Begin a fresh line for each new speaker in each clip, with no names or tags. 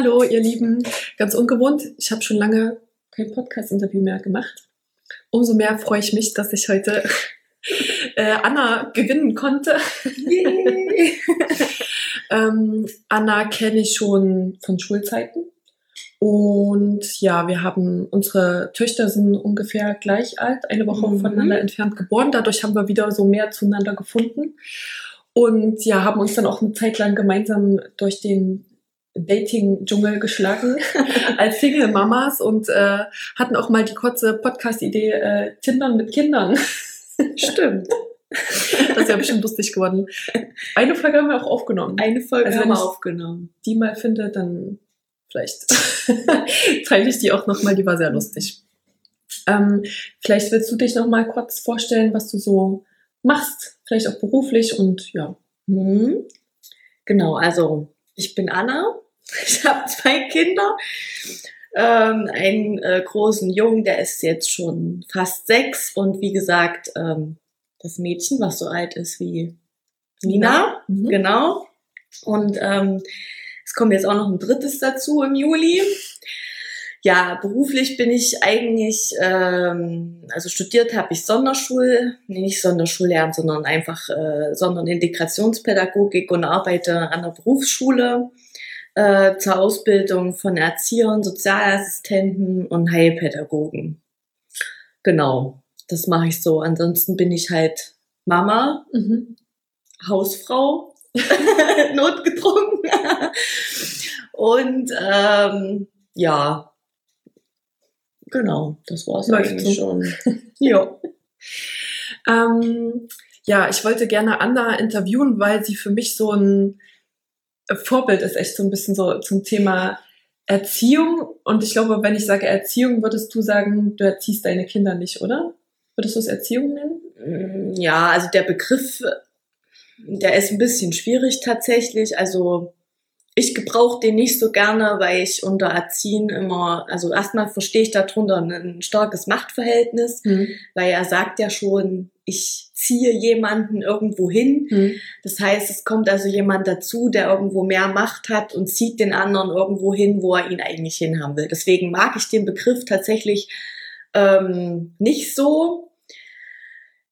Hallo, ihr Lieben. Ganz ungewohnt. Ich habe schon lange kein Podcast-Interview mehr gemacht. Umso mehr freue ich mich, dass ich heute äh, Anna gewinnen konnte. ähm, Anna kenne ich schon von Schulzeiten. Und ja, wir haben, unsere Töchter sind ungefähr gleich alt, eine Woche mhm. voneinander entfernt geboren. Dadurch haben wir wieder so mehr zueinander gefunden. Und ja, haben uns dann auch eine Zeit lang gemeinsam durch den Dating-Dschungel geschlagen als Single-Mamas und äh, hatten auch mal die kurze Podcast-Idee äh, Tindern mit Kindern.
Stimmt.
Das ist ja bestimmt lustig geworden. Eine Folge haben wir auch aufgenommen.
Eine Folge also, haben wir aufgenommen.
Die mal finde, dann vielleicht teile ich die auch nochmal, die war sehr lustig. Ähm, vielleicht willst du dich nochmal kurz vorstellen, was du so machst, vielleicht auch beruflich und ja.
Mhm. Genau, also ich bin Anna, ich habe zwei Kinder, ähm, einen äh, großen Jungen, der ist jetzt schon fast sechs und wie gesagt, ähm, das Mädchen, was so alt ist wie Nina, mhm. genau. Und ähm, es kommt jetzt auch noch ein drittes dazu im Juli. Ja, beruflich bin ich eigentlich, ähm, also studiert habe ich Sonderschul, nee, nicht Sonderschullehramt, sondern einfach äh, Sonderintegrationspädagogik und arbeite an der Berufsschule äh, zur Ausbildung von Erziehern, Sozialassistenten und Heilpädagogen. Genau, das mache ich so. Ansonsten bin ich halt Mama, mhm. Hausfrau, notgedrungen und ähm, ja, genau, das war es eigentlich schon.
ja. ähm, ja, ich wollte gerne Anna interviewen, weil sie für mich so ein Vorbild ist echt so ein bisschen so zum Thema Erziehung. Und ich glaube, wenn ich sage Erziehung, würdest du sagen, du erziehst deine Kinder nicht, oder? Würdest du es Erziehung nennen?
Mm, ja, also der Begriff, der ist ein bisschen schwierig tatsächlich. Also ich gebrauche den nicht so gerne, weil ich unter Erziehen immer, also erstmal verstehe ich darunter ein starkes Machtverhältnis, mhm. weil er sagt ja schon, ich ziehe jemanden irgendwo hin. Mhm. Das heißt, es kommt also jemand dazu, der irgendwo mehr Macht hat und zieht den anderen irgendwo hin, wo er ihn eigentlich hinhaben will. Deswegen mag ich den Begriff tatsächlich ähm, nicht so.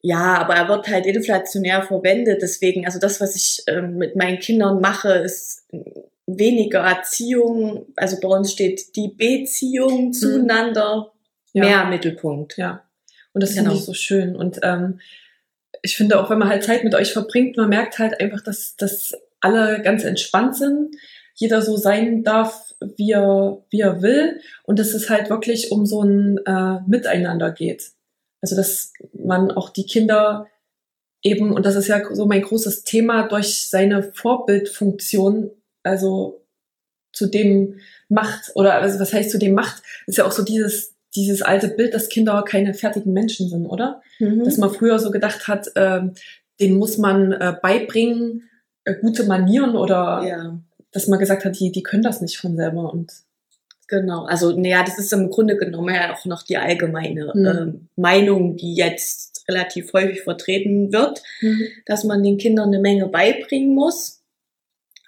Ja, aber er wird halt inflationär verwendet. Deswegen, also das, was ich ähm, mit meinen Kindern mache, ist weniger Erziehung. Also bei uns steht die Beziehung mhm. zueinander ja. mehr im Mittelpunkt.
Ja. Und das genau. finde ich so schön. Und ähm, ich finde auch, wenn man halt Zeit mit euch verbringt, man merkt halt einfach, dass, dass alle ganz entspannt sind. Jeder so sein darf, wie er, wie er will. Und dass es halt wirklich um so ein äh, Miteinander geht. Also, dass man auch die Kinder eben, und das ist ja so mein großes Thema, durch seine Vorbildfunktion, also zu dem macht, oder also was heißt zu dem macht, ist ja auch so dieses, dieses alte Bild, dass Kinder keine fertigen Menschen sind, oder? Mhm. Dass man früher so gedacht hat, äh, den muss man äh, beibringen, äh, gute Manieren oder ja. dass man gesagt hat, die, die können das nicht von selber und
Genau, also naja, das ist im Grunde genommen ja auch noch die allgemeine mhm. äh, Meinung, die jetzt relativ häufig vertreten wird, mhm. dass man den Kindern eine Menge beibringen muss.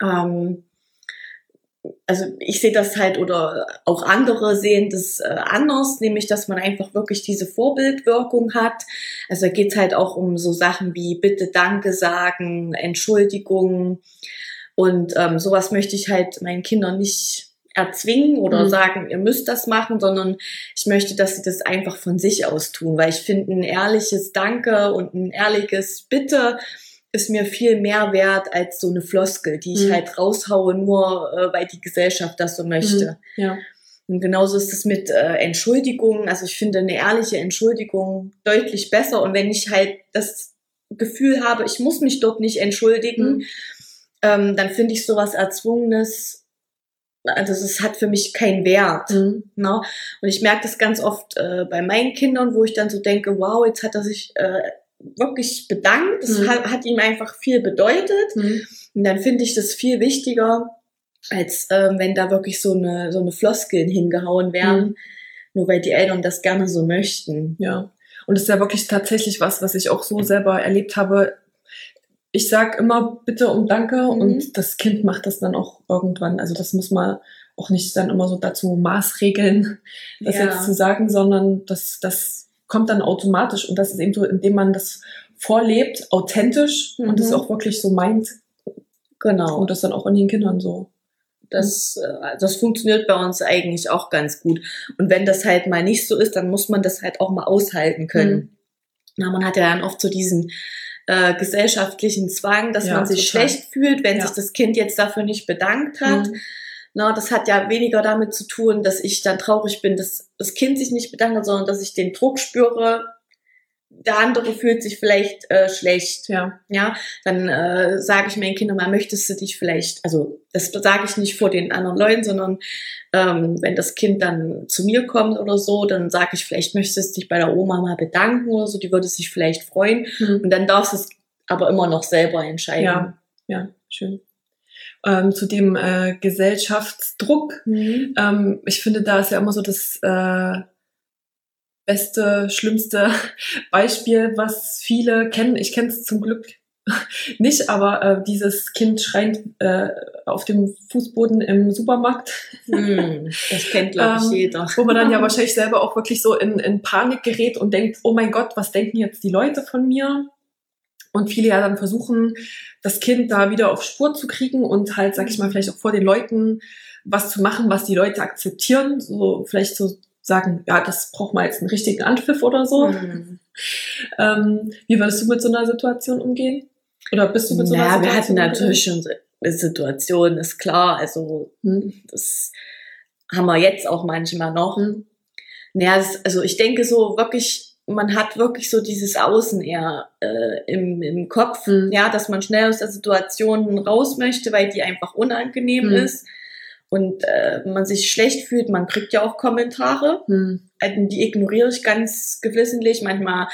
Ähm, also ich sehe das halt oder auch andere sehen das äh, anders, nämlich dass man einfach wirklich diese Vorbildwirkung hat. Also da geht es halt auch um so Sachen wie bitte Danke sagen, Entschuldigung und ähm, sowas möchte ich halt meinen Kindern nicht erzwingen oder mhm. sagen, ihr müsst das machen, sondern ich möchte, dass sie das einfach von sich aus tun, weil ich finde ein ehrliches Danke und ein ehrliches Bitte ist mir viel mehr wert als so eine Floskel, die ich mhm. halt raushaue, nur äh, weil die Gesellschaft das so möchte.
Mhm. Ja.
Und genauso ist es mit äh, Entschuldigungen. Also ich finde eine ehrliche Entschuldigung deutlich besser. Und wenn ich halt das Gefühl habe, ich muss mich dort nicht entschuldigen, mhm. ähm, dann finde ich sowas Erzwungenes, also es hat für mich keinen Wert. Mhm. Ne? Und ich merke das ganz oft äh, bei meinen Kindern, wo ich dann so denke, wow, jetzt hat er sich äh, wirklich bedankt. Das mhm. hat, hat, ihm einfach viel bedeutet. Mhm. Und dann finde ich das viel wichtiger, als ähm, wenn da wirklich so eine, so eine Floskeln hingehauen werden, mhm. nur weil die Eltern das gerne so möchten.
Ja. Und das ist ja wirklich tatsächlich was, was ich auch so selber erlebt habe. Ich sag immer bitte und danke mhm. und das Kind macht das dann auch irgendwann. Also das muss man auch nicht dann immer so dazu maßregeln, das ja. jetzt zu sagen, sondern das, das kommt dann automatisch und das ist eben so, indem man das vorlebt, authentisch mhm. und es auch wirklich so meint. Genau. Und das dann auch in den Kindern so
das, äh, das funktioniert bei uns eigentlich auch ganz gut. Und wenn das halt mal nicht so ist, dann muss man das halt auch mal aushalten können. Mhm. Na, man hat ja dann oft so diesen äh, gesellschaftlichen Zwang, dass ja, man sich total. schlecht fühlt, wenn ja. sich das Kind jetzt dafür nicht bedankt hat. Mhm. Na, das hat ja weniger damit zu tun, dass ich dann traurig bin, dass das Kind sich nicht bedankt hat, sondern dass ich den Druck spüre, der andere fühlt sich vielleicht äh, schlecht. Ja. Ja, dann äh, sage ich meinen Kindern mal, möchtest du dich vielleicht, also das sage ich nicht vor den anderen Leuten, sondern ähm, wenn das Kind dann zu mir kommt oder so, dann sage ich, vielleicht möchtest du dich bei der Oma mal bedanken oder so, die würde sich vielleicht freuen. Mhm. Und dann darfst du es aber immer noch selber entscheiden.
Ja, ja, schön. Ähm, zu dem äh, Gesellschaftsdruck. Mhm. Ähm, ich finde, da ist ja immer so das äh, beste, schlimmste Beispiel, was viele kennen. Ich kenne es zum Glück nicht, aber äh, dieses Kind schreient äh, auf dem Fußboden im Supermarkt.
Mm, das kennt, glaube ich, ähm, jeder.
Wo man dann ja wahrscheinlich selber auch wirklich so in, in Panik gerät und denkt, oh mein Gott, was denken jetzt die Leute von mir? Und viele ja dann versuchen, das Kind da wieder auf Spur zu kriegen und halt, sag ich mal, vielleicht auch vor den Leuten was zu machen, was die Leute akzeptieren. So vielleicht so sagen, ja, das braucht mal jetzt einen richtigen Anpfiff oder so. Mhm. Ähm, wie würdest du mit so einer Situation umgehen? Oder bist du mit so einer
ja,
Situation?
Ja, wir hatten natürlich schon eine Situation, ist klar. Also mhm. das haben wir jetzt auch manchmal noch. Naja, also ich denke so wirklich, man hat wirklich so dieses Außen eher äh, im, im Kopf, mhm. ja, dass man schnell aus der Situation raus möchte, weil die einfach unangenehm mhm. ist und äh, man sich schlecht fühlt, man kriegt ja auch Kommentare, hm. Also, die ignoriere ich ganz gewissentlich. Manchmal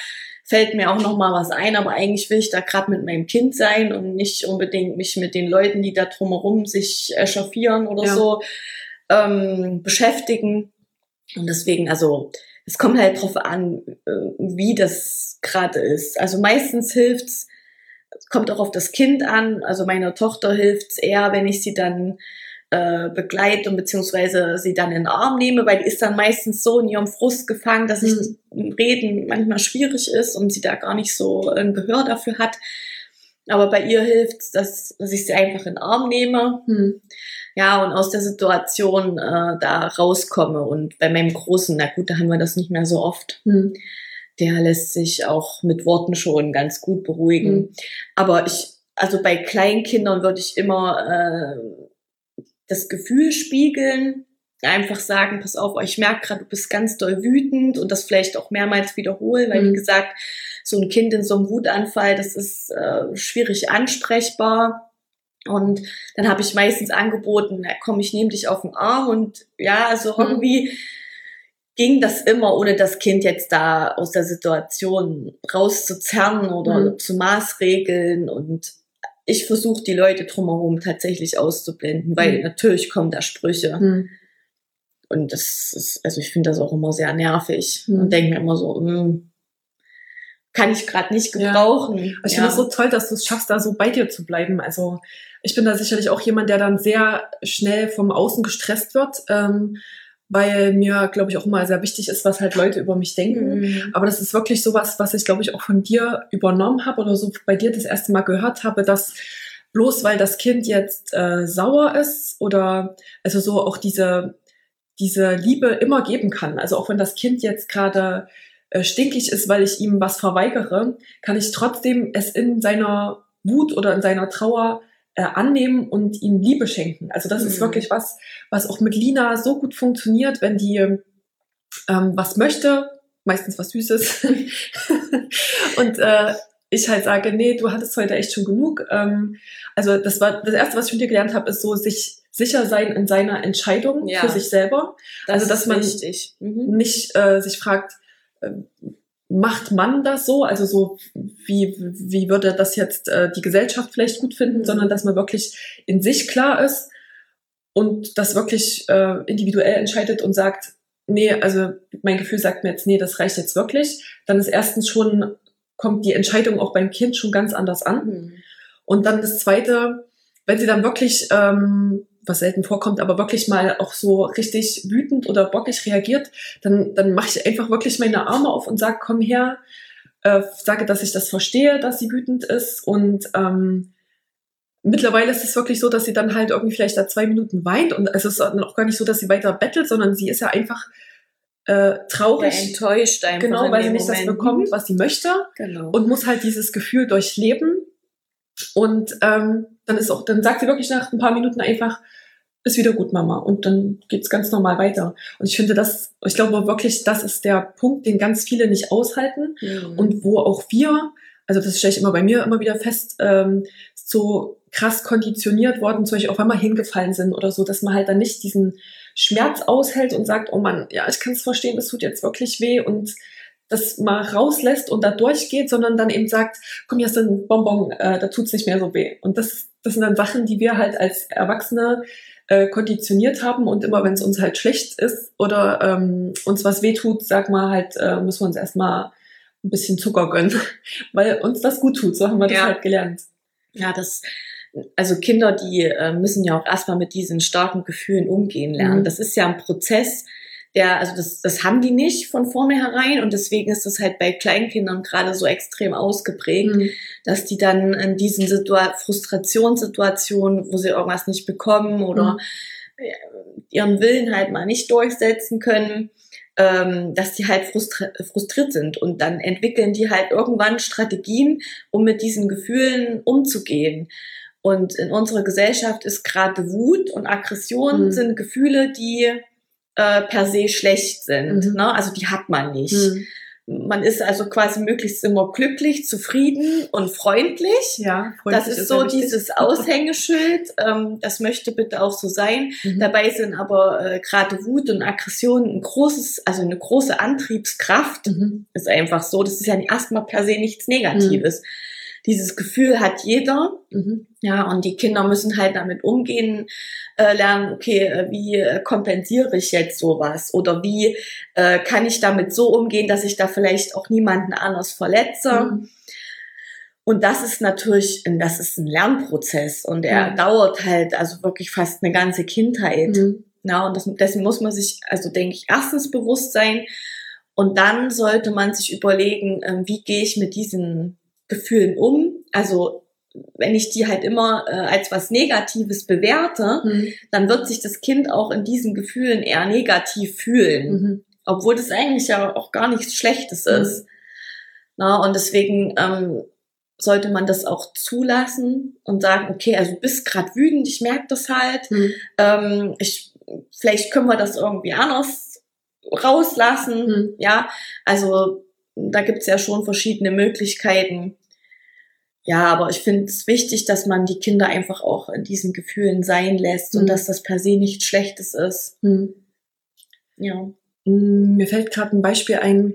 fällt mir auch noch mal was ein, aber eigentlich will ich da gerade mit meinem Kind sein und nicht unbedingt mich mit den Leuten, die da drumherum sich echauffieren oder ja. so ähm, beschäftigen. Und deswegen, also es kommt halt drauf an, äh, wie das gerade ist. Also meistens hilft's, kommt auch auf das Kind an. Also meiner Tochter hilft's eher, wenn ich sie dann äh, begleite und beziehungsweise sie dann in den Arm nehme, weil die ist dann meistens so in ihrem Frust gefangen, dass mhm. ich Reden manchmal schwierig ist und sie da gar nicht so ein Gehör dafür hat. Aber bei ihr hilft dass, dass ich sie einfach in den Arm nehme. Mhm. Ja, und aus der Situation äh, da rauskomme. Und bei meinem Großen, na gut, da haben wir das nicht mehr so oft. Mhm. Der lässt sich auch mit Worten schon ganz gut beruhigen. Mhm. Aber ich, also bei Kleinkindern würde ich immer äh, das Gefühl spiegeln, einfach sagen, pass auf, ich merke gerade, du bist ganz doll wütend und das vielleicht auch mehrmals wiederholen, weil mhm. wie gesagt, so ein Kind in so einem Wutanfall, das ist äh, schwierig ansprechbar. Und dann habe ich meistens angeboten, na komm, ich nehme dich auf den Arm und ja, also mhm. irgendwie ging das immer, ohne das Kind jetzt da aus der Situation rauszuzerren oder mhm. zu maßregeln und ich versuche die Leute drumherum tatsächlich auszublenden, weil mhm. natürlich kommen da Sprüche. Mhm. Und das ist, also ich finde das auch immer sehr nervig mhm. und denke mir immer so, mh, hm, kann ich gerade nicht gebrauchen. Ja.
Ich ja. finde es so toll, dass du es schaffst, da so bei dir zu bleiben. Also ich bin da sicherlich auch jemand, der dann sehr schnell vom Außen gestresst wird. Ähm, weil mir, glaube ich, auch immer sehr wichtig ist, was halt Leute über mich denken. Mhm. Aber das ist wirklich sowas, was ich, glaube ich, auch von dir übernommen habe oder so bei dir das erste Mal gehört habe, dass bloß weil das Kind jetzt äh, sauer ist oder also so auch diese, diese Liebe immer geben kann. Also auch wenn das Kind jetzt gerade äh, stinkig ist, weil ich ihm was verweigere, kann ich trotzdem es in seiner Wut oder in seiner Trauer äh, annehmen und ihm Liebe schenken. Also das mhm. ist wirklich was, was auch mit Lina so gut funktioniert, wenn die ähm, was möchte, meistens was Süßes. und äh, ich halt sage, nee, du hattest heute echt schon genug. Ähm, also das war das erste, was ich von dir gelernt habe, ist so sich sicher sein in seiner Entscheidung ja. für sich selber. Das also dass man mhm. nicht äh, sich fragt, macht man das so? Also so, wie, wie würde das jetzt äh, die Gesellschaft vielleicht gut finden, mhm. sondern dass man wirklich in sich klar ist und das wirklich äh, individuell entscheidet und sagt, nee, also mein Gefühl sagt mir jetzt, nee, das reicht jetzt wirklich. Dann ist erstens schon, kommt die Entscheidung auch beim Kind schon ganz anders an. Mhm. Und dann das Zweite, wenn sie dann wirklich, ähm, was selten vorkommt, aber wirklich mal auch so richtig wütend oder bockig reagiert, dann, dann mache ich einfach wirklich meine Arme auf und sage, komm her, äh, sage, dass ich das verstehe, dass sie wütend ist und ähm, mittlerweile ist es wirklich so, dass sie dann halt irgendwie vielleicht da zwei Minuten weint und es ist dann auch gar nicht so, dass sie weiter bettelt, sondern sie ist ja einfach äh, traurig. Ja,
enttäuscht
einfach. Genau, weil sie nicht Moment. das bekommt, was sie möchte. Genau. Und muss halt dieses Gefühl durchleben. Und ähm, dann ist auch, dann sagt sie wirklich nach ein paar Minuten einfach, ist wieder gut, Mama. Und dann geht's ganz normal weiter. Und ich finde das, ich glaube wirklich, das ist der Punkt, den ganz viele nicht aushalten. Mhm. Und wo auch wir, also das stelle ich immer bei mir immer wieder fest, ähm, so krass konditioniert worden, zum Beispiel auch wenn wir hingefallen sind oder so, dass man halt dann nicht diesen Schmerz aushält und sagt, oh Mann, ja, ich kann es verstehen, das tut jetzt wirklich weh und das mal rauslässt und da durchgeht, sondern dann eben sagt, komm, hier ist ein Bonbon, äh, da tut's nicht mehr so weh. Und das, das sind dann Sachen, die wir halt als Erwachsene äh, konditioniert haben und immer wenn es uns halt schlecht ist oder ähm, uns was weh tut, sag mal halt, äh, müssen wir uns erstmal ein bisschen Zucker gönnen, weil uns das gut tut. So haben wir das halt gelernt.
Ja, das also Kinder, die äh, müssen ja auch erstmal mit diesen starken Gefühlen umgehen lernen. Mhm. Das ist ja ein Prozess, der, also das, das haben die nicht von vornherein und deswegen ist das halt bei Kleinkindern gerade so extrem ausgeprägt, mhm. dass die dann in diesen Situa Frustrationssituationen, wo sie irgendwas nicht bekommen oder mhm. ihren Willen halt mal nicht durchsetzen können, ähm, dass die halt frustri frustriert sind und dann entwickeln die halt irgendwann Strategien, um mit diesen Gefühlen umzugehen. Und in unserer Gesellschaft ist gerade Wut und Aggression mhm. sind Gefühle, die äh, per se schlecht sind. Mhm. Ne? Also die hat man nicht. Mhm. Man ist also quasi möglichst immer glücklich, zufrieden und freundlich. Ja, freundlich das ist, ist so dieses Aushängeschild. Ähm, das möchte bitte auch so sein. Mhm. Dabei sind aber äh, gerade Wut und Aggression ein großes, also eine große Antriebskraft. Mhm. Ist einfach so. Das ist ja erstmal per se nichts Negatives. Dieses Gefühl hat jeder. Mhm. Ja, und die Kinder müssen halt damit umgehen, äh, lernen, okay, äh, wie äh, kompensiere ich jetzt sowas? Oder wie äh, kann ich damit so umgehen, dass ich da vielleicht auch niemanden anders verletze? Mhm. Und das ist natürlich, das ist ein Lernprozess und er mhm. dauert halt also wirklich fast eine ganze Kindheit. Mhm. Ja, und das, dessen muss man sich, also denke ich, erstens bewusst sein und dann sollte man sich überlegen, äh, wie gehe ich mit diesen Gefühlen um. Also wenn ich die halt immer äh, als was Negatives bewerte, mhm. dann wird sich das Kind auch in diesen Gefühlen eher negativ fühlen. Mhm. Obwohl das eigentlich ja auch gar nichts Schlechtes mhm. ist. Na, und deswegen ähm, sollte man das auch zulassen und sagen, okay, also du bist gerade wütend, ich merke das halt. Mhm. Ähm, ich, vielleicht können wir das irgendwie anders rauslassen. Mhm. Ja, also da gibt's ja schon verschiedene Möglichkeiten. Ja, aber ich finde es wichtig, dass man die Kinder einfach auch in diesen Gefühlen sein lässt mhm. und dass das per se nichts Schlechtes ist. Mhm.
Ja. Mm, mir fällt gerade ein Beispiel ein.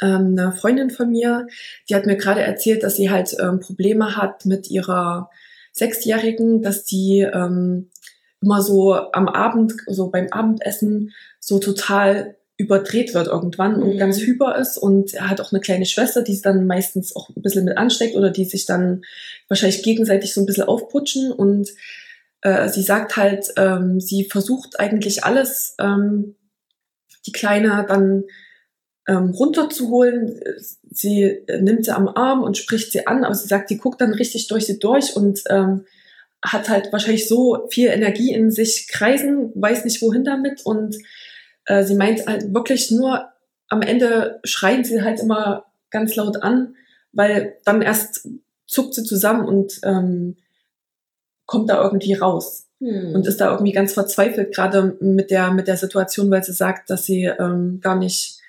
Ähm, eine Freundin von mir, die hat mir gerade erzählt, dass sie halt ähm, Probleme hat mit ihrer Sechsjährigen, dass die ähm, immer so am Abend, so beim Abendessen, so total überdreht wird irgendwann mhm. und ganz hyper ist und er hat auch eine kleine Schwester, die es dann meistens auch ein bisschen mit ansteckt oder die sich dann wahrscheinlich gegenseitig so ein bisschen aufputschen und äh, sie sagt halt, ähm, sie versucht eigentlich alles, ähm, die Kleine dann ähm, runterzuholen. Sie nimmt sie am Arm und spricht sie an, aber sie sagt, sie guckt dann richtig durch sie durch und ähm, hat halt wahrscheinlich so viel Energie in sich kreisen, weiß nicht wohin damit und äh, sie meint halt wirklich nur, am Ende schreien sie halt immer ganz laut an, weil dann erst zuckt sie zusammen und ähm, kommt da irgendwie raus. Hm. Und ist da irgendwie ganz verzweifelt, gerade mit der, mit der Situation, weil sie sagt, dass sie ähm, gar nicht, äh,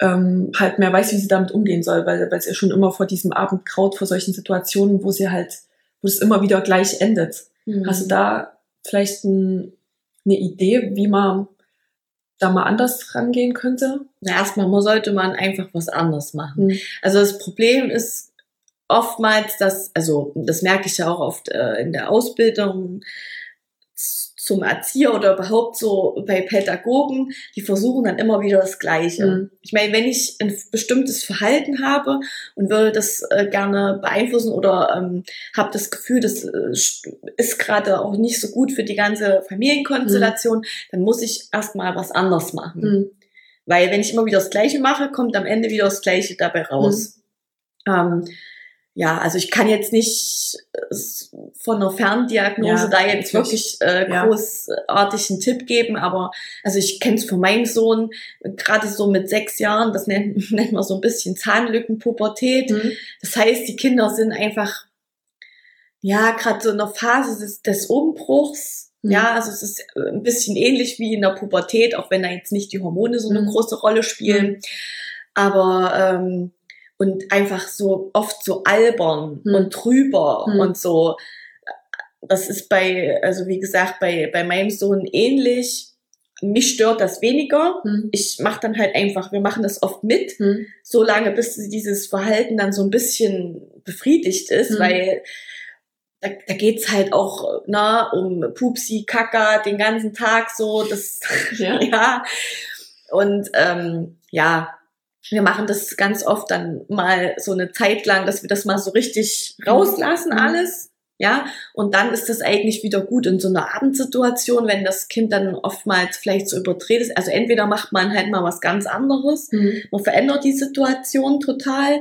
ähm, halt mehr weiß, wie sie damit umgehen soll, weil, weil es ja schon immer vor diesem Abend kraut, vor solchen Situationen, wo sie halt, wo es immer wieder gleich endet. Mhm. Hast du da vielleicht ein, eine Idee, wie man da mal anders rangehen könnte?
Na, erstmal sollte man einfach was anderes machen. Mhm. Also das Problem ist oftmals, dass, also das merke ich ja auch oft äh, in der Ausbildung, zum Erzieher oder überhaupt so bei Pädagogen, die versuchen dann immer wieder das Gleiche. Mhm. Ich meine, wenn ich ein bestimmtes Verhalten habe und würde das äh, gerne beeinflussen oder ähm, habe das Gefühl, das äh, ist gerade auch nicht so gut für die ganze Familienkonstellation, mhm. dann muss ich erstmal was anders machen. Mhm. Weil wenn ich immer wieder das Gleiche mache, kommt am Ende wieder das Gleiche dabei raus. Mhm. Ähm, ja, also ich kann jetzt nicht äh, von einer Ferndiagnose ja, da jetzt wirklich äh, großartig einen Tipp geben, aber also ich kenne es von meinem Sohn, gerade so mit sechs Jahren, das nennt, nennt man so ein bisschen Zahnlückenpubertät. Mhm. Das heißt, die Kinder sind einfach, ja, gerade so in der Phase des, des Umbruchs. Mhm. Ja, also es ist äh, ein bisschen ähnlich wie in der Pubertät, auch wenn da jetzt nicht die Hormone so eine mhm. große Rolle spielen. Mhm. Aber ähm, und einfach so oft so albern hm. und drüber hm. und so. Das ist bei, also wie gesagt, bei, bei meinem Sohn ähnlich. Mich stört das weniger. Hm. Ich mache dann halt einfach, wir machen das oft mit, hm. so lange, bis dieses Verhalten dann so ein bisschen befriedigt ist, hm. weil da, da geht's halt auch na, um Pupsi, Kaka den ganzen Tag so, das ja. ja. Und ähm, ja, wir machen das ganz oft dann mal so eine Zeit lang, dass wir das mal so richtig rauslassen mhm. alles. Ja, und dann ist das eigentlich wieder gut in so einer Abendsituation, wenn das Kind dann oftmals vielleicht so überdreht ist. Also entweder macht man halt mal was ganz anderes, mhm. man verändert die Situation total.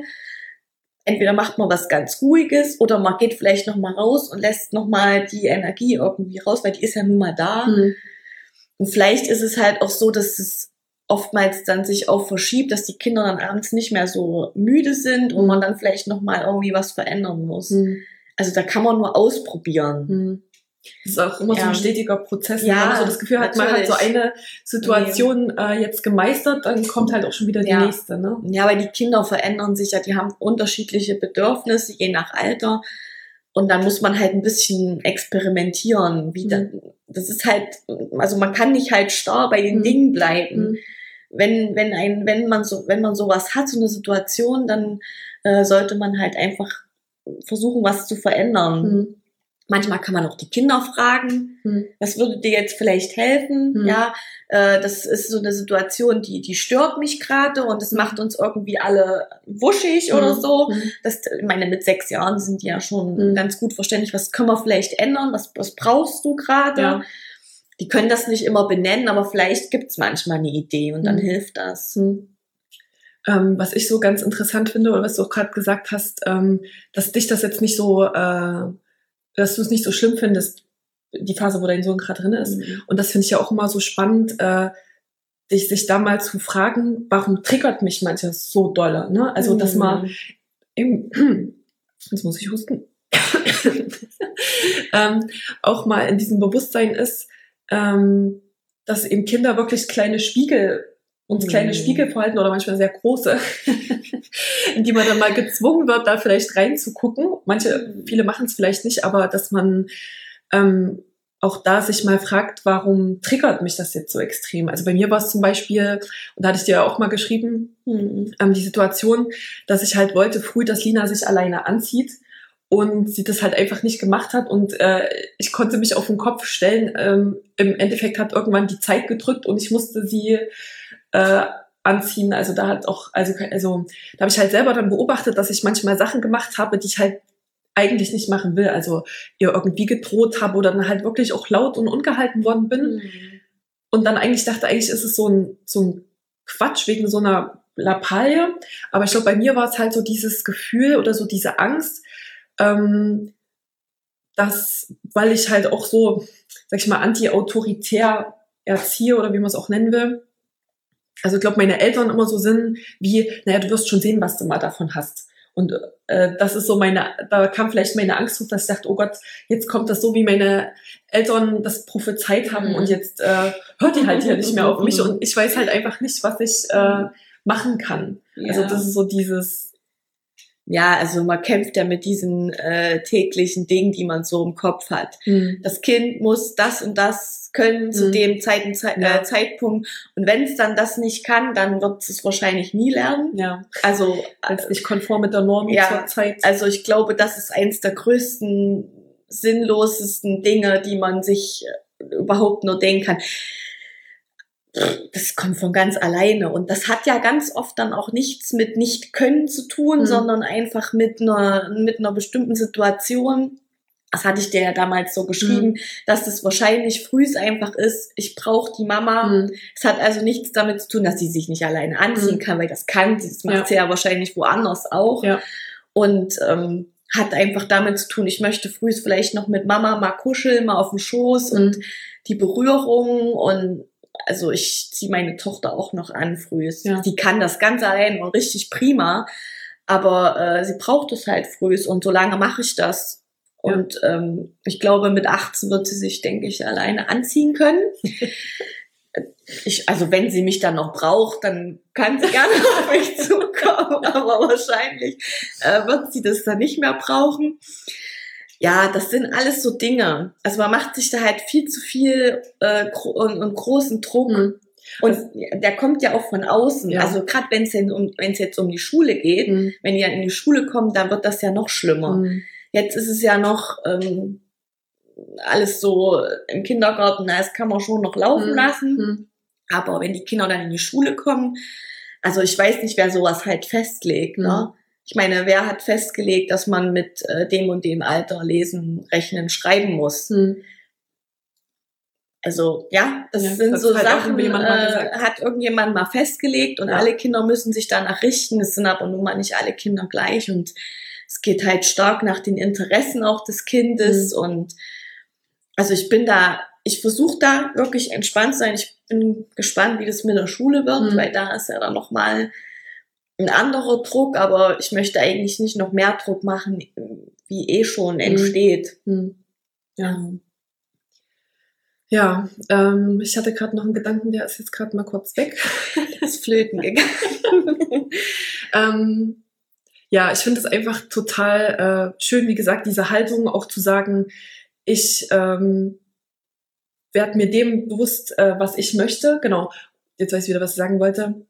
Entweder macht man was ganz Ruhiges oder man geht vielleicht noch mal raus und lässt noch mal die Energie irgendwie raus, weil die ist ja nun mal da. Mhm. Und vielleicht ist es halt auch so, dass es oftmals dann sich auch verschiebt, dass die Kinder dann abends nicht mehr so müde sind und man dann vielleicht noch mal irgendwie was verändern muss. Mhm. Also da kann man nur ausprobieren.
Mhm. Das ist auch immer ja. so ein stetiger Prozess. Ja, wenn man so das Gefühl hat, natürlich. man hat so eine Situation äh, jetzt gemeistert, dann kommt halt auch schon wieder die
ja.
nächste. Ne?
Ja, weil die Kinder verändern sich ja, die haben unterschiedliche Bedürfnisse, je nach Alter. Und dann muss man halt ein bisschen experimentieren. Wie mhm. dann, das ist halt, also man kann nicht halt starr bei den mhm. Dingen bleiben. Mhm. Wenn, wenn ein, wenn man so, wenn man sowas hat, so eine Situation, dann äh, sollte man halt einfach versuchen, was zu verändern. Mhm. Manchmal kann man auch die Kinder fragen, hm. was würde dir jetzt vielleicht helfen? Hm. Ja, äh, das ist so eine Situation, die die stört mich gerade und das hm. macht uns irgendwie alle wuschig hm. oder so. Hm. Das, ich meine, mit sechs Jahren sind die ja schon hm. ganz gut verständlich. Was können wir vielleicht ändern? Was, was brauchst du gerade? Ja. Die können das nicht immer benennen, aber vielleicht gibt's manchmal eine Idee und dann hilft das.
Ähm, was ich so ganz interessant finde, oder was du auch gerade gesagt hast, ähm, dass dich das jetzt nicht so äh, dass du es nicht so schlimm findest, die Phase, wo dein Sohn gerade drin ist. Mhm. Und das finde ich ja auch immer so spannend, äh, dich, sich da mal zu fragen, warum triggert mich manches so dolle, ne? Also, mhm. dass man im, jetzt muss ich husten, ähm, auch mal in diesem Bewusstsein ist, ähm, dass eben Kinder wirklich kleine Spiegel uns kleine mhm. Spiegelverhalten oder manchmal sehr große, in die man dann mal gezwungen wird, da vielleicht reinzugucken. Manche, viele machen es vielleicht nicht, aber dass man ähm, auch da sich mal fragt, warum triggert mich das jetzt so extrem? Also bei mir war es zum Beispiel, und da hatte ich dir ja auch mal geschrieben, mhm. ähm, die Situation, dass ich halt wollte früh, dass Lina sich alleine anzieht und sie das halt einfach nicht gemacht hat und äh, ich konnte mich auf den Kopf stellen. Ähm, Im Endeffekt hat irgendwann die Zeit gedrückt und ich musste sie äh, anziehen. Also da hat auch, also, also da habe ich halt selber dann beobachtet, dass ich manchmal Sachen gemacht habe, die ich halt eigentlich nicht machen will. Also ihr irgendwie gedroht habe oder dann halt wirklich auch laut und ungehalten worden bin. Mhm. Und dann eigentlich dachte, eigentlich ist es so ein, so ein Quatsch wegen so einer Lappalie. Aber ich glaube, bei mir war es halt so dieses Gefühl oder so diese Angst, ähm, dass, weil ich halt auch so, sag ich mal, anti-autoritär erziehe oder wie man es auch nennen will, also ich glaube, meine Eltern immer so sind wie, naja, du wirst schon sehen, was du mal davon hast. Und äh, das ist so meine, da kam vielleicht meine Angst hoch, dass ich dachte, oh Gott, jetzt kommt das so, wie meine Eltern das prophezeit haben mhm. und jetzt äh, hört die halt hier nicht mehr auf mich und ich weiß halt einfach nicht, was ich, äh, machen kann. Ja. Also das ist so dieses,
ja, also man kämpft ja mit diesen äh, täglichen Dingen, die man so im Kopf hat. Mhm. Das Kind muss das und das können zu mhm. dem Zeit, Zeit, ja. äh, Zeitpunkt. Und wenn es dann das nicht kann, dann wird es wahrscheinlich nie lernen.
Ja. Also als nicht konform mit der Norm
ja, zur Zeit. Also ich glaube, das ist eins der größten, sinnlosesten Dinge, die man sich äh, überhaupt nur denken kann das kommt von ganz alleine. Und das hat ja ganz oft dann auch nichts mit nicht können zu tun, mhm. sondern einfach mit einer, mit einer bestimmten Situation. Das hatte ich dir ja damals so geschrieben, mhm. dass das wahrscheinlich frühs einfach ist, ich brauche die Mama. Mhm. Es hat also nichts damit zu tun, dass sie sich nicht alleine anziehen mhm. kann, weil das kann sie. Das macht ja. sie ja wahrscheinlich woanders auch. Ja. Und ähm, hat einfach damit zu tun, ich möchte frühs vielleicht noch mit Mama mal kuscheln, mal auf dem Schoß und mhm. die Berührung und also ich ziehe meine Tochter auch noch an frühs. Ja. Die kann das ganz allein und richtig prima, aber äh, sie braucht es halt frühs und so lange mache ich das. Und ja. ähm, ich glaube, mit 18 wird sie sich, denke ich, alleine anziehen können. ich, also wenn sie mich dann noch braucht, dann kann sie gerne auf mich zukommen, aber wahrscheinlich äh, wird sie das dann nicht mehr brauchen ja, das sind alles so Dinge. Also man macht sich da halt viel zu viel äh, und, und großen Druck. Mhm. Und der kommt ja auch von außen. Ja. Also gerade wenn es um, wenn's jetzt um die Schule geht, mhm. wenn ihr in die Schule kommt, dann wird das ja noch schlimmer. Mhm. Jetzt ist es ja noch ähm, alles so im Kindergarten, na, das kann man schon noch laufen mhm. lassen. Mhm. Aber wenn die Kinder dann in die Schule kommen, also ich weiß nicht, wer sowas halt festlegt, ne? Mhm ich meine, wer hat festgelegt, dass man mit äh, dem und dem Alter lesen, rechnen, schreiben muss? Hm. Also ja, das ja, sind das so Sachen, äh, hat irgendjemand mal festgelegt und ja. alle Kinder müssen sich danach richten. Es sind aber nun mal nicht alle Kinder gleich und es geht halt stark nach den Interessen auch des Kindes hm. und also ich bin da, ich versuche da wirklich entspannt zu sein. Ich bin gespannt, wie das mit der Schule wird, hm. weil da ist ja dann noch mal ein anderer Druck, aber ich möchte eigentlich nicht noch mehr Druck machen, wie eh schon mhm. entsteht. Mhm.
Ja. Ja, ähm, ich hatte gerade noch einen Gedanken, der ist jetzt gerade mal kurz weg.
ist flöten gegangen.
ähm, ja, ich finde es einfach total äh, schön, wie gesagt, diese Haltung auch zu sagen, ich ähm, werde mir dem bewusst, äh, was ich möchte. Genau, jetzt weiß ich wieder, was ich sagen wollte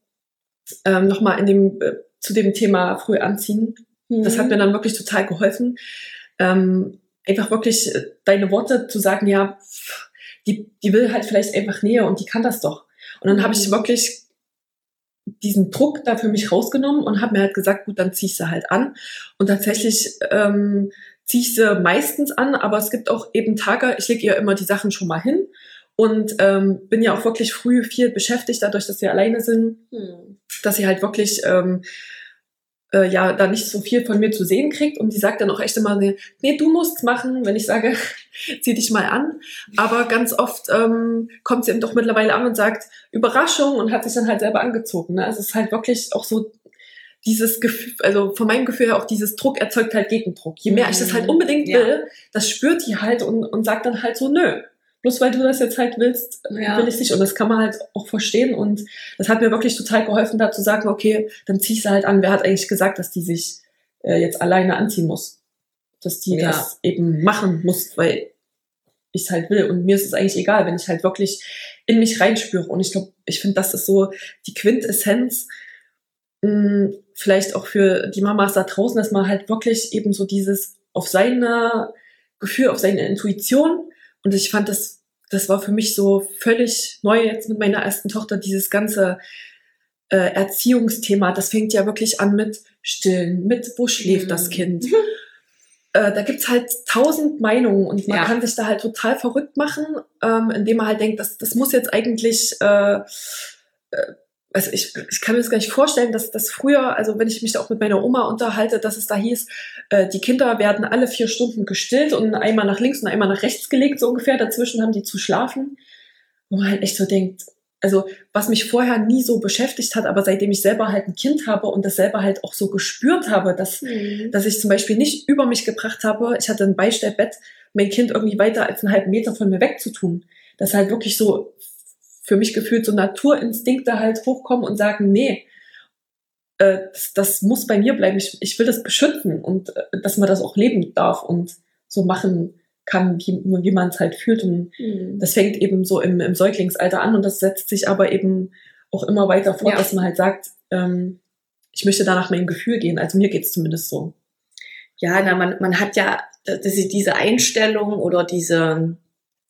ähm, nochmal in dem, äh, zu dem Thema früh anziehen. Mhm. Das hat mhm. mir dann wirklich total geholfen. Ähm, einfach wirklich äh, deine Worte zu sagen, ja, die, die will halt vielleicht einfach Nähe und die kann das doch. Und dann mhm. habe ich wirklich diesen Druck da für mich rausgenommen und habe mir halt gesagt, gut, dann zieh ich sie halt an. Und tatsächlich ähm, ziehe ich sie meistens an, aber es gibt auch eben Tage, ich lege ihr immer die Sachen schon mal hin und ähm, bin ja auch wirklich früh viel beschäftigt, dadurch, dass wir alleine sind, hm. dass sie halt wirklich ähm, äh, ja da nicht so viel von mir zu sehen kriegt. Und die sagt dann auch echt immer, nee, du musst machen, wenn ich sage, zieh dich mal an. Aber ganz oft ähm, kommt sie eben doch mittlerweile an und sagt, Überraschung und hat sich dann halt selber angezogen. Ne? Also es ist halt wirklich auch so dieses Gefühl, also von meinem Gefühl her auch dieses Druck erzeugt halt Gegendruck. Je mehr ich das halt hm. unbedingt ja. will, das spürt die halt und, und sagt dann halt so, nö, bloß weil du das jetzt halt willst, ja. will ich nicht. Und das kann man halt auch verstehen. Und das hat mir wirklich total geholfen, da zu sagen, okay, dann zieh ich sie halt an. Wer hat eigentlich gesagt, dass die sich äh, jetzt alleine anziehen muss? Dass die ja. das eben machen muss, weil ich es halt will. Und mir ist es eigentlich egal, wenn ich halt wirklich in mich reinspüre. Und ich glaube, ich finde, das ist so die Quintessenz, mh, hm, vielleicht auch für die Mamas da draußen, dass man halt wirklich eben so dieses auf seine Gefühl, auf seine Intuition und ich fand das, das war für mich so völlig neu jetzt mit meiner ersten Tochter, dieses ganze äh, Erziehungsthema. Das fängt ja wirklich an mit Stillen, mit wo schläft mhm. das Kind. Äh, da gibt's halt tausend Meinungen und man ja. kann sich da halt total verrückt machen, ähm, indem man halt denkt, das, das muss jetzt eigentlich äh, äh, also ich, ich kann mir das gar nicht vorstellen, dass das früher, also wenn ich mich auch mit meiner Oma unterhalte, dass es da hieß, äh, die Kinder werden alle vier Stunden gestillt und einmal nach links und einmal nach rechts gelegt, so ungefähr. Dazwischen haben die zu schlafen. Wo man halt echt so denkt, also was mich vorher nie so beschäftigt hat, aber seitdem ich selber halt ein Kind habe und das selber halt auch so gespürt habe, dass, mhm. dass ich zum Beispiel nicht über mich gebracht habe, ich hatte ein Beistellbett, mein Kind irgendwie weiter als einen halben Meter von mir wegzutun. Das halt wirklich so für mich gefühlt so Naturinstinkte halt hochkommen und sagen, nee. äh, das, das muss bei mir bleiben. Ich, ich will das beschützen und äh, dass man das auch leben darf und so machen kann, wie, wie man es halt fühlt. Und mhm. das fängt eben so im, im Säuglingsalter an und das setzt sich aber eben auch immer weiter fort, ja. dass man halt sagt, ähm, ich möchte da nach meinem Gefühl gehen. Also mir geht's zumindest so.
Ja, na, man, man hat ja diese Einstellung oder diese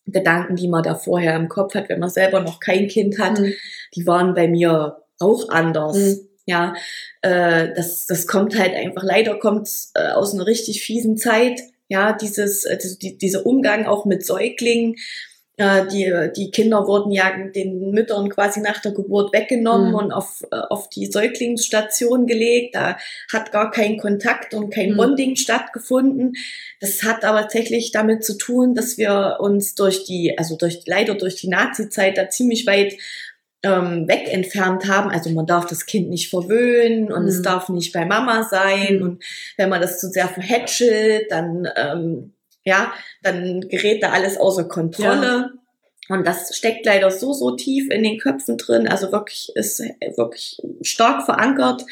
Gedanken, die man da vorher im Kopf hat, wenn man selber noch kein Kind hat, mhm. die waren bei mir auch anders. Mhm. Ja, äh, das, das kommt halt einfach, leider kommt äh, aus einer richtig fiesen Zeit. Ja, dieses, äh, die, dieser Umgang auch mit Säuglingen, die, die Kinder wurden ja den Müttern quasi nach der Geburt weggenommen mhm. und auf, äh, auf die Säuglingsstation gelegt. Da hat gar kein Kontakt und kein mhm. Bonding stattgefunden. Das hat aber tatsächlich damit zu tun, dass wir uns durch die, also durch, leider durch die Nazi-Zeit da ziemlich weit ähm, weg entfernt haben. Also man darf das Kind nicht verwöhnen und mhm. es darf nicht bei Mama sein. Mhm. Und wenn man das zu sehr verhätschelt, dann ähm, ja, dann gerät da alles außer Kontrolle. Ja. Und das steckt leider so, so tief in den Köpfen drin. Also wirklich ist wirklich stark verankert.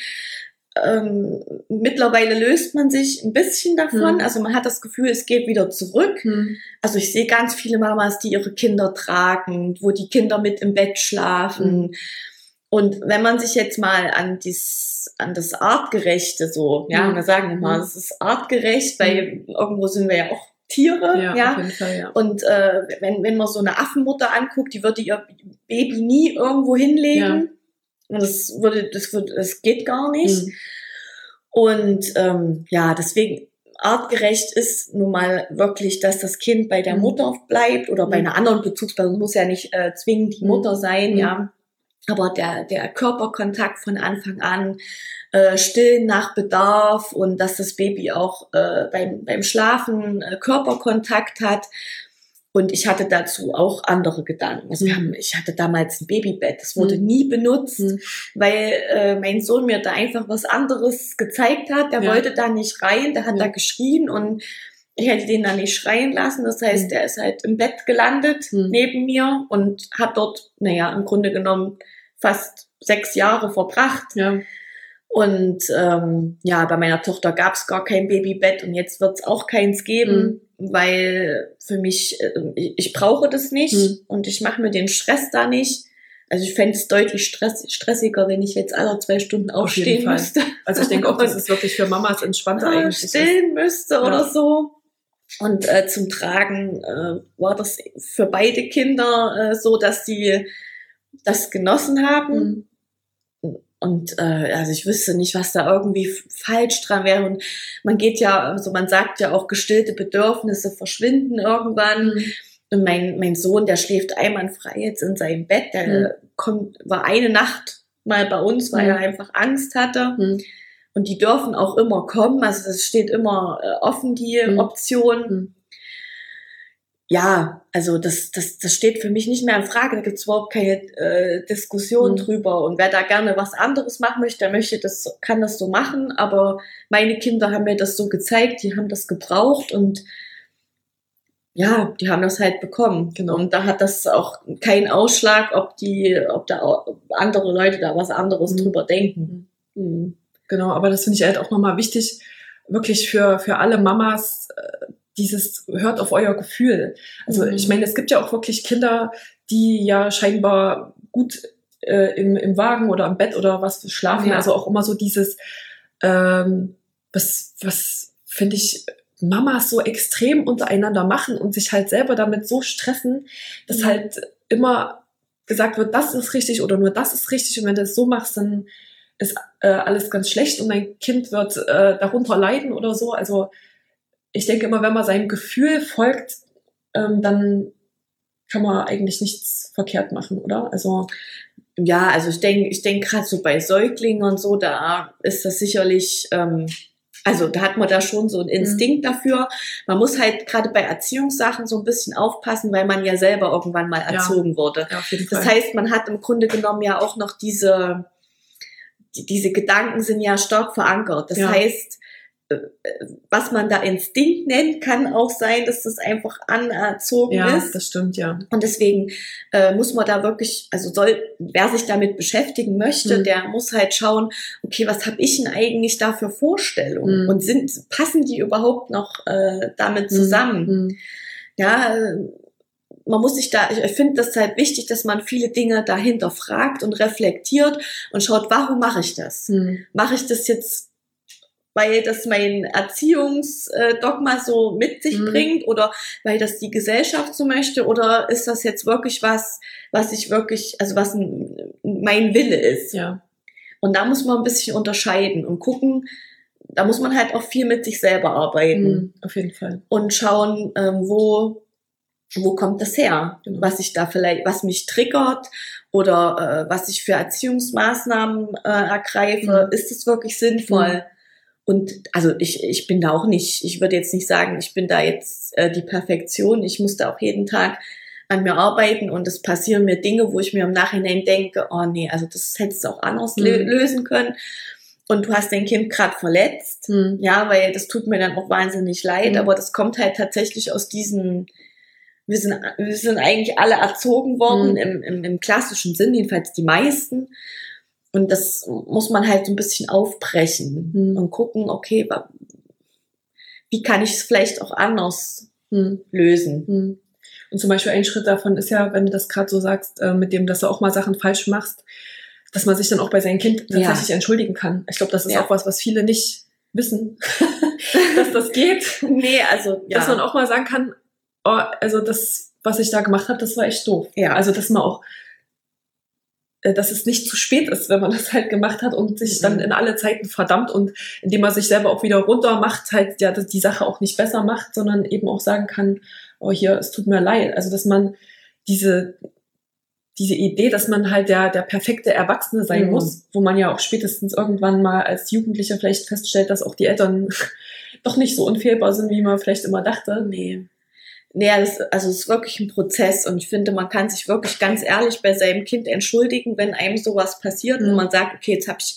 Ähm, mittlerweile löst man sich ein bisschen davon. Mhm. Also man hat das Gefühl, es geht wieder zurück. Mhm. Also ich sehe ganz viele Mamas, die ihre Kinder tragen, wo die Kinder mit im Bett schlafen. Mhm. Und wenn man sich jetzt mal an dies, an das Artgerechte so, ja, mhm. wir sagen immer, mhm. es ist artgerecht, weil mhm. irgendwo sind wir ja auch Tiere, ja. ja? Fall, ja. Und äh, wenn, wenn man so eine Affenmutter anguckt, die würde ihr Baby nie irgendwo hinlegen. Ja. Und das würde, das würde, das geht gar nicht. Mhm. Und ähm, ja, deswegen artgerecht ist nun mal wirklich, dass das Kind bei der mhm. Mutter bleibt oder bei mhm. einer anderen Bezugsperson muss ja nicht äh, zwingend die mhm. Mutter sein, ja. Aber der, der Körperkontakt von Anfang an, äh, stillen nach Bedarf und dass das Baby auch äh, beim, beim Schlafen äh, Körperkontakt hat. Und ich hatte dazu auch andere Gedanken. Also wir mhm. haben, ich hatte damals ein Babybett, das wurde mhm. nie benutzt, mhm. weil äh, mein Sohn mir da einfach was anderes gezeigt hat. Der ja. wollte da nicht rein, der hat ja. da geschrien und ich hätte den da nicht schreien lassen. Das heißt, mhm. der ist halt im Bett gelandet mhm. neben mir und hat dort, naja, im Grunde genommen fast sechs Jahre verbracht. Ja. Und ähm, ja, bei meiner Tochter gab es gar kein Babybett und jetzt wird es auch keins geben, mhm. weil für mich, äh, ich, ich brauche das nicht mhm. und ich mache mir den Stress da nicht. Also ich fände es deutlich stress, stressiger, wenn ich jetzt alle zwei Stunden aufstehen müsste.
Also ich denke auch, dass es wirklich für Mamas entspannter
ah, eigentlich stillen ist. müsste ja. oder so. Und äh, zum Tragen äh, war das für beide Kinder äh, so, dass sie das genossen haben. Mhm. Und äh, also ich wüsste nicht, was da irgendwie falsch dran wäre. Und man geht ja, also man sagt ja auch, gestillte Bedürfnisse verschwinden irgendwann. Mhm. Und mein, mein Sohn, der schläft einwandfrei jetzt in seinem Bett. Der mhm. kommt, war eine Nacht mal bei uns, weil mhm. er einfach Angst hatte. Mhm. Und die dürfen auch immer kommen. Also das steht immer äh, offen, die mhm. Option. Mhm ja, also das, das, das steht für mich nicht mehr in Frage. Da gibt's überhaupt keine äh, Diskussion mhm. drüber. Und wer da gerne was anderes machen möchte, der möchte das, kann das so machen. Aber meine Kinder haben mir das so gezeigt, die haben das gebraucht und ja, die haben das halt bekommen. Genau. Und da hat das auch keinen Ausschlag, ob die, ob da andere Leute da was anderes mhm. drüber denken.
Mhm. Genau, aber das finde ich halt auch nochmal wichtig, wirklich für, für alle Mamas, äh, dieses hört auf euer Gefühl. Also mhm. ich meine, es gibt ja auch wirklich Kinder, die ja scheinbar gut äh, im, im Wagen oder im Bett oder was schlafen. Ja. Also auch immer so dieses, ähm, was, was finde ich, Mamas so extrem untereinander machen und sich halt selber damit so stressen, dass mhm. halt immer gesagt wird, das ist richtig oder nur das ist richtig. Und wenn du es so machst, dann ist äh, alles ganz schlecht und dein Kind wird äh, darunter leiden oder so. Also ich denke immer, wenn man seinem Gefühl folgt, ähm, dann kann man eigentlich nichts verkehrt machen, oder? Also
ja, also ich denke, ich denke gerade so bei Säuglingen und so, da ist das sicherlich, ähm, also da hat man da schon so einen mhm. Instinkt mhm. dafür. Man muss halt gerade bei Erziehungssachen so ein bisschen aufpassen, weil man ja selber irgendwann mal erzogen ja. wurde. Ja, das heißt, man hat im Grunde genommen ja auch noch diese, die, diese Gedanken sind ja stark verankert. Das ja. heißt, was man da Instinkt nennt, kann auch sein, dass das einfach anerzogen
ja,
ist.
das stimmt, ja.
Und deswegen äh, muss man da wirklich, also soll, wer sich damit beschäftigen möchte,
Mhm.
der muss halt schauen, okay, was habe ich denn eigentlich da für Vorstellungen?
Mhm.
Und sind, passen die überhaupt noch äh, damit zusammen?
Mhm.
Ja, äh, man muss sich da, ich, finde das halt wichtig, dass man viele Dinge dahinter fragt und reflektiert und schaut, warum mache ich das?
Mhm.
Mache ich das jetzt, weil das mein Erziehungsdogma so mit sich
Mhm.
bringt oder weil das die Gesellschaft so möchte oder ist das jetzt wirklich was, was ich wirklich, also was ein, mein Wille ist?
Ja.
Und da muss man ein bisschen unterscheiden und gucken, da muss man halt auch viel mit sich selber arbeiten
Mhm. Auf jeden Fall.
und schauen, ähm, wo, wo kommt das her? Was ich da vielleicht, was mich triggert oder äh, was ich für Erziehungsmaßnahmen äh, ergreife.
Mhm.
Ist es wirklich sinnvoll? Und also ich, ich bin da auch nicht, ich würde jetzt nicht sagen, ich bin da jetzt äh, die Perfektion. Ich muss da auch jeden Tag an mir arbeiten und es passieren mir Dinge, wo ich mir im Nachhinein denke, oh nee, also das hättest du auch anders
Mhm.
lö- lösen können. Und du hast dein Kind gerade verletzt.
Mhm.
Ja, weil das tut mir dann auch wahnsinnig leid,
Mhm.
aber das kommt halt tatsächlich aus diesen, wir sind, wir sind eigentlich alle erzogen worden
Mhm.
im, im, im klassischen Sinn, jedenfalls die meisten. Und das muss man halt so ein bisschen aufbrechen
Mhm.
und gucken, okay, wie kann ich es vielleicht auch anders
Mhm.
lösen?
Mhm. Und zum Beispiel ein Schritt davon ist ja, wenn du das gerade so sagst, äh, mit dem, dass du auch mal Sachen falsch machst, dass man sich dann auch bei seinem Kind
Ja.
tatsächlich entschuldigen kann. Ich glaube, das ist
Ja.
auch was, was viele nicht wissen, dass das geht.
Nee, also ja.
Dass man auch mal sagen kann, oh, also das, was ich da gemacht habe, das war echt doof.
Ja.
Also dass man auch, äh, dass es nicht zu spät ist, wenn man das halt gemacht hat und sich
Mhm.
dann in alle Zeiten verdammt und indem man sich selber auch wieder runter macht, halt ja die Sache auch nicht besser macht, sondern eben auch sagen kann, oh hier, es tut mir leid. Also dass man diese diese Idee, dass man halt der, der perfekte Erwachsene sein
Mhm.
muss, wo man ja auch spätestens irgendwann mal als Jugendlicher vielleicht feststellt, dass auch die Eltern doch nicht so unfehlbar sind, wie man vielleicht immer dachte.
Nee. Nee, das, also es ist wirklich ein Prozess und ich finde, man kann sich wirklich ganz ehrlich bei seinem Kind entschuldigen, wenn einem sowas passiert
Mhm.
und man sagt, okay, jetzt habe ich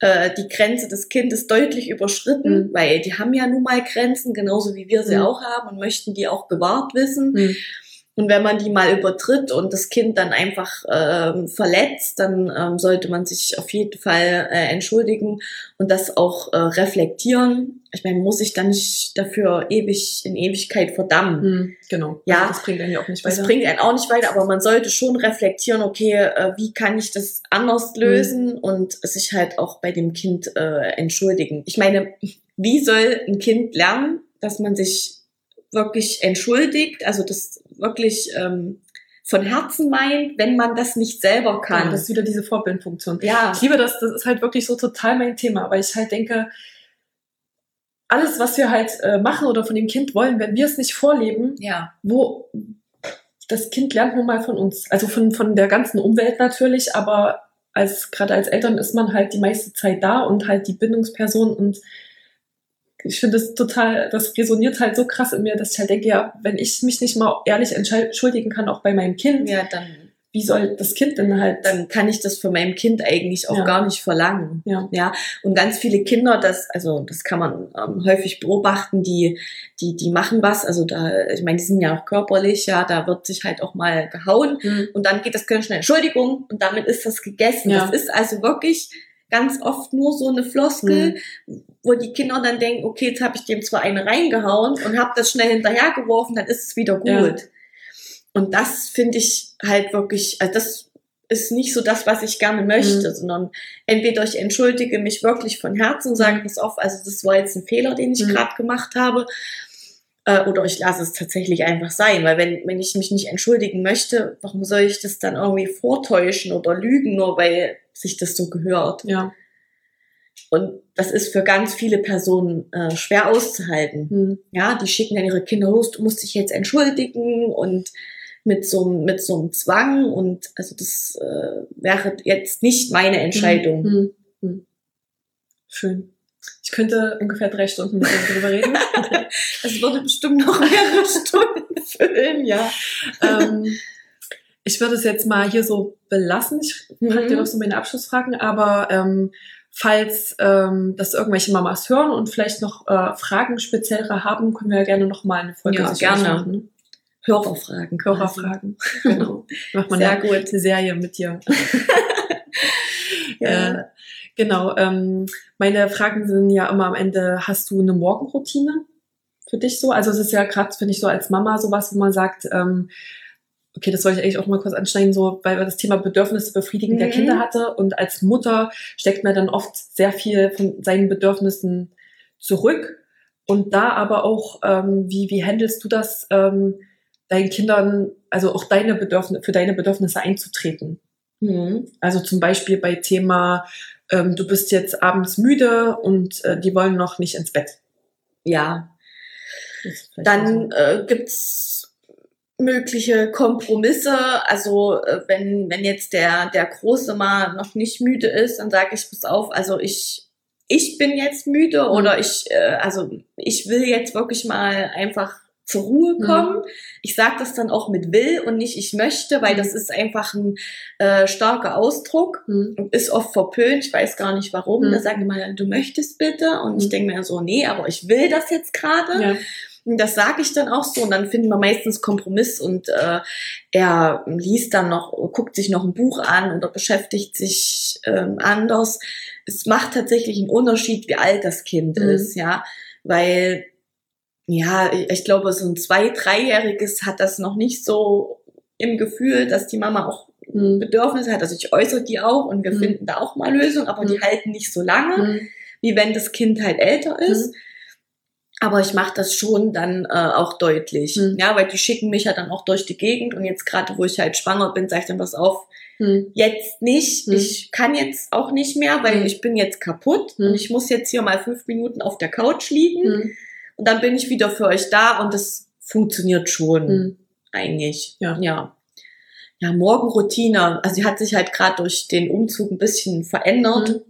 äh, die Grenze des Kindes deutlich überschritten,
Mhm.
weil die haben ja nun mal Grenzen, genauso wie wir sie
Mhm.
auch haben und möchten die auch gewahrt wissen.
Hm.
Und wenn man die mal übertritt und das Kind dann einfach ähm, verletzt, dann ähm, sollte man sich auf jeden Fall äh, entschuldigen und das auch äh, reflektieren. Ich meine, muss ich dann nicht dafür ewig in Ewigkeit verdammen.
Hm, genau.
Ja.
Also das bringt einen ja auch nicht weiter.
Das bringt einen auch nicht weiter, aber man sollte schon reflektieren, okay, äh, wie kann ich das anders lösen und sich halt auch bei dem Kind äh, entschuldigen. Ich meine, wie soll ein Kind lernen, dass man sich wirklich entschuldigt, also das wirklich ähm, von Herzen meint, wenn man das nicht selber
Ja,
kann?
das ist wieder diese Vorbildfunktion.
ja,
Ich liebe das, das ist halt wirklich so total mein Thema, weil ich halt denke, alles, was wir halt äh, machen oder von dem Kind wollen, wenn wir es nicht vorleben,
ja,
wo das Kind lernt nun mal von uns, also von, von der ganzen Umwelt natürlich, aber als gerade als Eltern ist man halt die meiste Zeit da und halt die Bindungsperson und ich finde das total, das resoniert halt so krass in mir, dass ich halt denke, ja, wenn ich mich nicht mal ehrlich entschuldigen kann, auch bei meinem Kind,
ja, dann
wie soll das Kind denn halt
dann kann ich das von meinem Kind eigentlich auch
Ja.
gar nicht verlangen.
ja.
Ja, und ganz viele Kinder, das, also das kann man ähm, häufig beobachten, die, die, die machen was, also da, ich meine, die sind ja auch körperlich, ja, da wird sich halt auch mal gehauen
Hm.
und dann geht das ganz schnell, Entschuldigung, und damit ist das gegessen.
Ja.
Das ist also wirklich ganz oft nur so eine Floskel, wo die Kinder dann denken, okay, jetzt habe ich dem zwar eine reingehauen und habe das schnell hinterhergeworfen, dann ist es wieder gut.
Ja.
Und das finde ich halt wirklich, also das ist nicht so das, was ich gerne möchte,
Mhm.
sondern entweder ich entschuldige mich wirklich von Herzen und sage, pass auf, also das war jetzt ein Fehler, den ich
Mhm.
gerade gemacht habe, äh, oder ich lasse es tatsächlich einfach sein, weil wenn, wenn ich mich nicht entschuldigen möchte, warum soll ich das dann irgendwie vortäuschen oder lügen, nur weil sich das so gehört?
Ja.
Und das ist für ganz viele Personen äh, schwer auszuhalten.
Hm.
Ja, die schicken dann ihre Kinder los, du musst dich jetzt entschuldigen und mit so, einem- mit so einem Zwang und also das äh, wäre jetzt nicht meine Entscheidung.
Hm. Hm. Schön. Ich könnte ungefähr drei Stunden mit dir darüber reden.
Es würde bestimmt noch mehrere Stunden füllen, ja.
ähm, ich würde es jetzt mal hier so belassen. Ich frage dir
Mhm.
noch so meine Abschlussfragen, aber ähm, falls ähm, das irgendwelche Mamas hören und vielleicht noch äh, Fragen speziellere haben, können wir ja gerne noch mal eine Folge
ja, gerne. machen.
Hörerfragen. Hörerfragen. genau. Macht man Sehr ja gut. eine Serie mit dir. ja. Äh, genau. Ähm, meine Fragen sind ja immer am Ende, hast du eine Morgenroutine für dich so? Also es ist ja gerade, finde ich, so als Mama sowas, wo man sagt, ähm, okay, das soll ich eigentlich auch mal kurz anschneiden, so, weil wir das Thema Bedürfnisse befriedigen mhm. der Kinder hatte und als Mutter steckt man dann oft sehr viel von seinen Bedürfnissen zurück und da aber auch, ähm, wie, wie handelst du das, ähm, deinen Kindern, also auch deine Bedürfnisse, für deine Bedürfnisse einzutreten? Mhm. Also zum Beispiel bei Thema, ähm, du bist jetzt abends müde und äh, die wollen noch nicht ins Bett.
Ja. Dann äh, gibt's mögliche Kompromisse. Also äh, wenn, wenn jetzt der, der Große mal noch nicht müde ist, dann sage ich, pass auf, also ich, ich bin jetzt müde mhm. oder ich, äh, also ich will jetzt wirklich mal einfach zur Ruhe mhm. kommen. Mhm. Ich sage das dann auch mit will und nicht ich möchte, weil mhm. das ist einfach ein äh, starker Ausdruck mhm. und ist oft verpönt. Ich weiß gar nicht warum. Da sagen die mal, du möchtest bitte und ich denke mir so, nee, aber ich will das jetzt gerade. Ja. Das sage ich dann auch so und dann finden wir meistens Kompromiss und äh, er liest dann noch, guckt sich noch ein Buch an oder beschäftigt sich ähm, anders. Es macht tatsächlich einen Unterschied, wie alt das Kind mhm. ist, ja, weil ja, ich glaube, so ein zwei-, dreijähriges hat das noch nicht so im Gefühl, dass die Mama auch mhm. Bedürfnisse hat. Also ich äußere die auch und wir mhm. finden da auch mal Lösungen, aber mhm. die halten nicht so lange, mhm. wie wenn das Kind halt älter ist. Mhm. Aber ich mache das schon dann äh, auch deutlich. Ja, weil die schicken mich ja dann auch durch die Gegend und jetzt gerade, wo ich halt schwanger bin, sage ich dann was auf. Hm. Jetzt nicht. Hm. Ich kann jetzt auch nicht mehr, weil hm. ich bin jetzt kaputt und ich muss jetzt hier mal fünf Minuten auf der Couch liegen und dann bin ich wieder für euch da und das funktioniert schon eigentlich. Ja. ja. Ja, Morgenroutine. Also die hat sich halt gerade durch den Umzug ein bisschen verändert.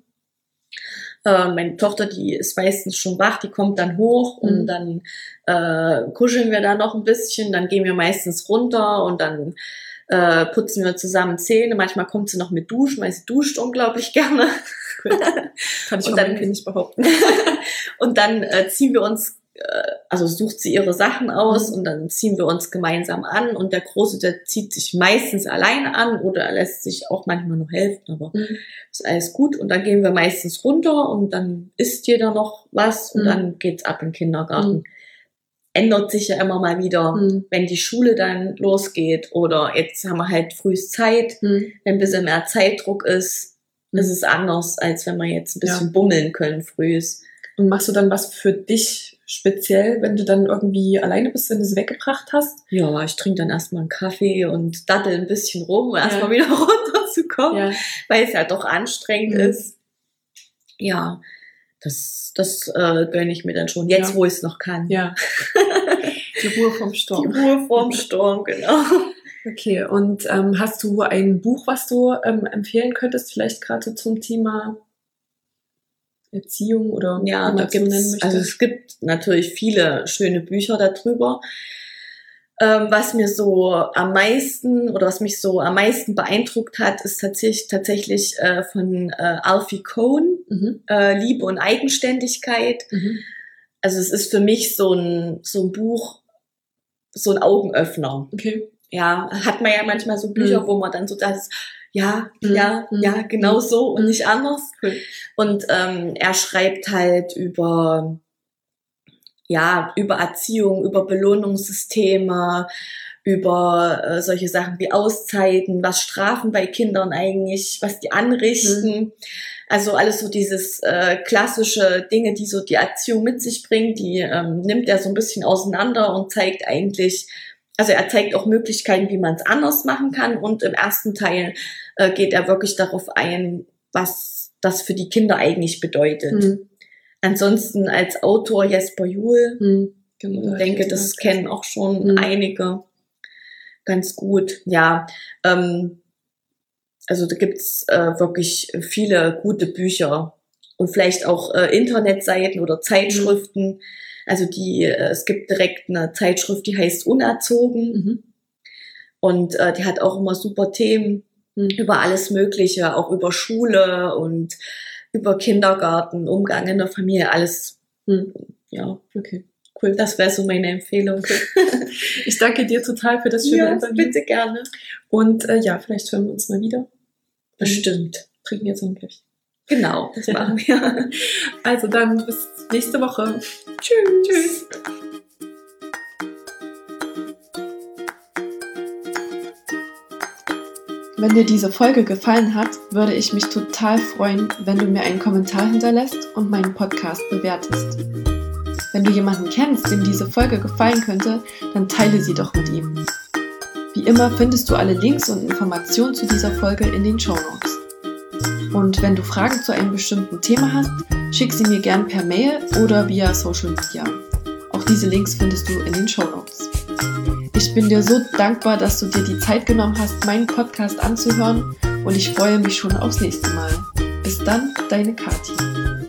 Äh, meine Tochter, die ist meistens schon wach, die kommt dann hoch mhm. und dann äh, kuscheln wir da noch ein bisschen, dann gehen wir meistens runter und dann äh, putzen wir zusammen Zähne. Manchmal kommt sie noch mit duschen, weil sie duscht unglaublich gerne.
Kann ich meinem Kind nicht behaupten.
und dann äh, ziehen wir uns also sucht sie ihre Sachen aus mhm. und dann ziehen wir uns gemeinsam an und der Große, der zieht sich meistens alleine an oder lässt sich auch manchmal noch helfen, aber mhm. ist alles gut und dann gehen wir meistens runter und dann isst jeder noch was und mhm. dann geht's ab in den Kindergarten. Mhm. Ändert sich ja immer mal wieder, mhm. wenn die Schule dann losgeht oder jetzt haben wir halt frühst Zeit, mhm. wenn ein bisschen mehr Zeitdruck ist, ist es anders, als wenn wir jetzt ein bisschen ja. bummeln können frühst.
Und machst du dann was für dich speziell, wenn du dann irgendwie alleine bist, wenn du sie weggebracht hast?
Ja, ich trinke dann erstmal einen Kaffee und dattel ein bisschen rum, um ja. erstmal wieder runterzukommen, ja. weil es ja doch anstrengend mhm. ist. Ja, das, das äh, gönne ich mir dann schon, jetzt ja. wo ich es noch kann.
Ja. Die Ruhe vom Sturm.
Die Ruhe vom Sturm, genau.
Okay, und ähm, hast du ein Buch, was du ähm, empfehlen könntest, vielleicht gerade zum Thema Erziehung oder
ja, da gibt's, also es gibt natürlich viele schöne Bücher darüber. Ähm, was mir so am meisten oder was mich so am meisten beeindruckt hat, ist tatsächlich, tatsächlich äh, von äh, Alfie Cohn, mhm. äh, Liebe und Eigenständigkeit. Mhm. Also es ist für mich so ein, so ein Buch, so ein Augenöffner.
Okay.
Ja, hat man ja manchmal so Bücher, mhm. wo man dann so das ja, mhm. ja, mhm. ja, genau so und mhm. nicht anders. Cool. Und ähm, er schreibt halt über, ja, über Erziehung, über Belohnungssysteme, über äh, solche Sachen wie Auszeiten, was Strafen bei Kindern eigentlich, was die anrichten. Mhm. Also alles so dieses äh, klassische Dinge, die so die Erziehung mit sich bringt, die ähm, nimmt er so ein bisschen auseinander und zeigt eigentlich, also er zeigt auch Möglichkeiten, wie man es anders machen kann. Und im ersten Teil äh, geht er wirklich darauf ein, was das für die Kinder eigentlich bedeutet. Mhm. Ansonsten als Autor Jesper Juhl, mhm. genau, ich denke, das kennen auch schon mhm. einige ganz gut. Ja, ähm, also da gibt's äh, wirklich viele gute Bücher und vielleicht auch äh, Internetseiten oder Zeitschriften. Mhm. Also die, äh, es gibt direkt eine Zeitschrift, die heißt Unerzogen. Mhm. Und äh, die hat auch immer super Themen mhm. über alles Mögliche, auch über Schule und über Kindergarten, Umgang in der Familie, alles. Hm, ja,
okay. Cool.
Das wäre so meine Empfehlung.
ich danke dir total für das schöne
ja, Interview. Bitte gerne.
Und äh, ja, vielleicht hören wir uns mal wieder.
Bestimmt.
Trinken jetzt noch ein Käffchen.
Genau, das machen wir.
Also dann bis nächste Woche.
Tschüss. Tschüss.
Wenn dir diese Folge gefallen hat, würde ich mich total freuen, wenn du mir einen Kommentar hinterlässt und meinen Podcast bewertest. Wenn du jemanden kennst, dem diese Folge gefallen könnte, dann teile sie doch mit ihm. Wie immer findest du alle Links und Informationen zu dieser Folge in den Show Notes. Und wenn du Fragen zu einem bestimmten Thema hast, schick sie mir gern per Mail oder via Social Media. Auch diese Links findest du in den Show Notes. Ich bin dir so dankbar, dass du dir die Zeit genommen hast, meinen Podcast anzuhören und ich freue mich schon aufs nächste Mal. Bis dann, deine Kathi.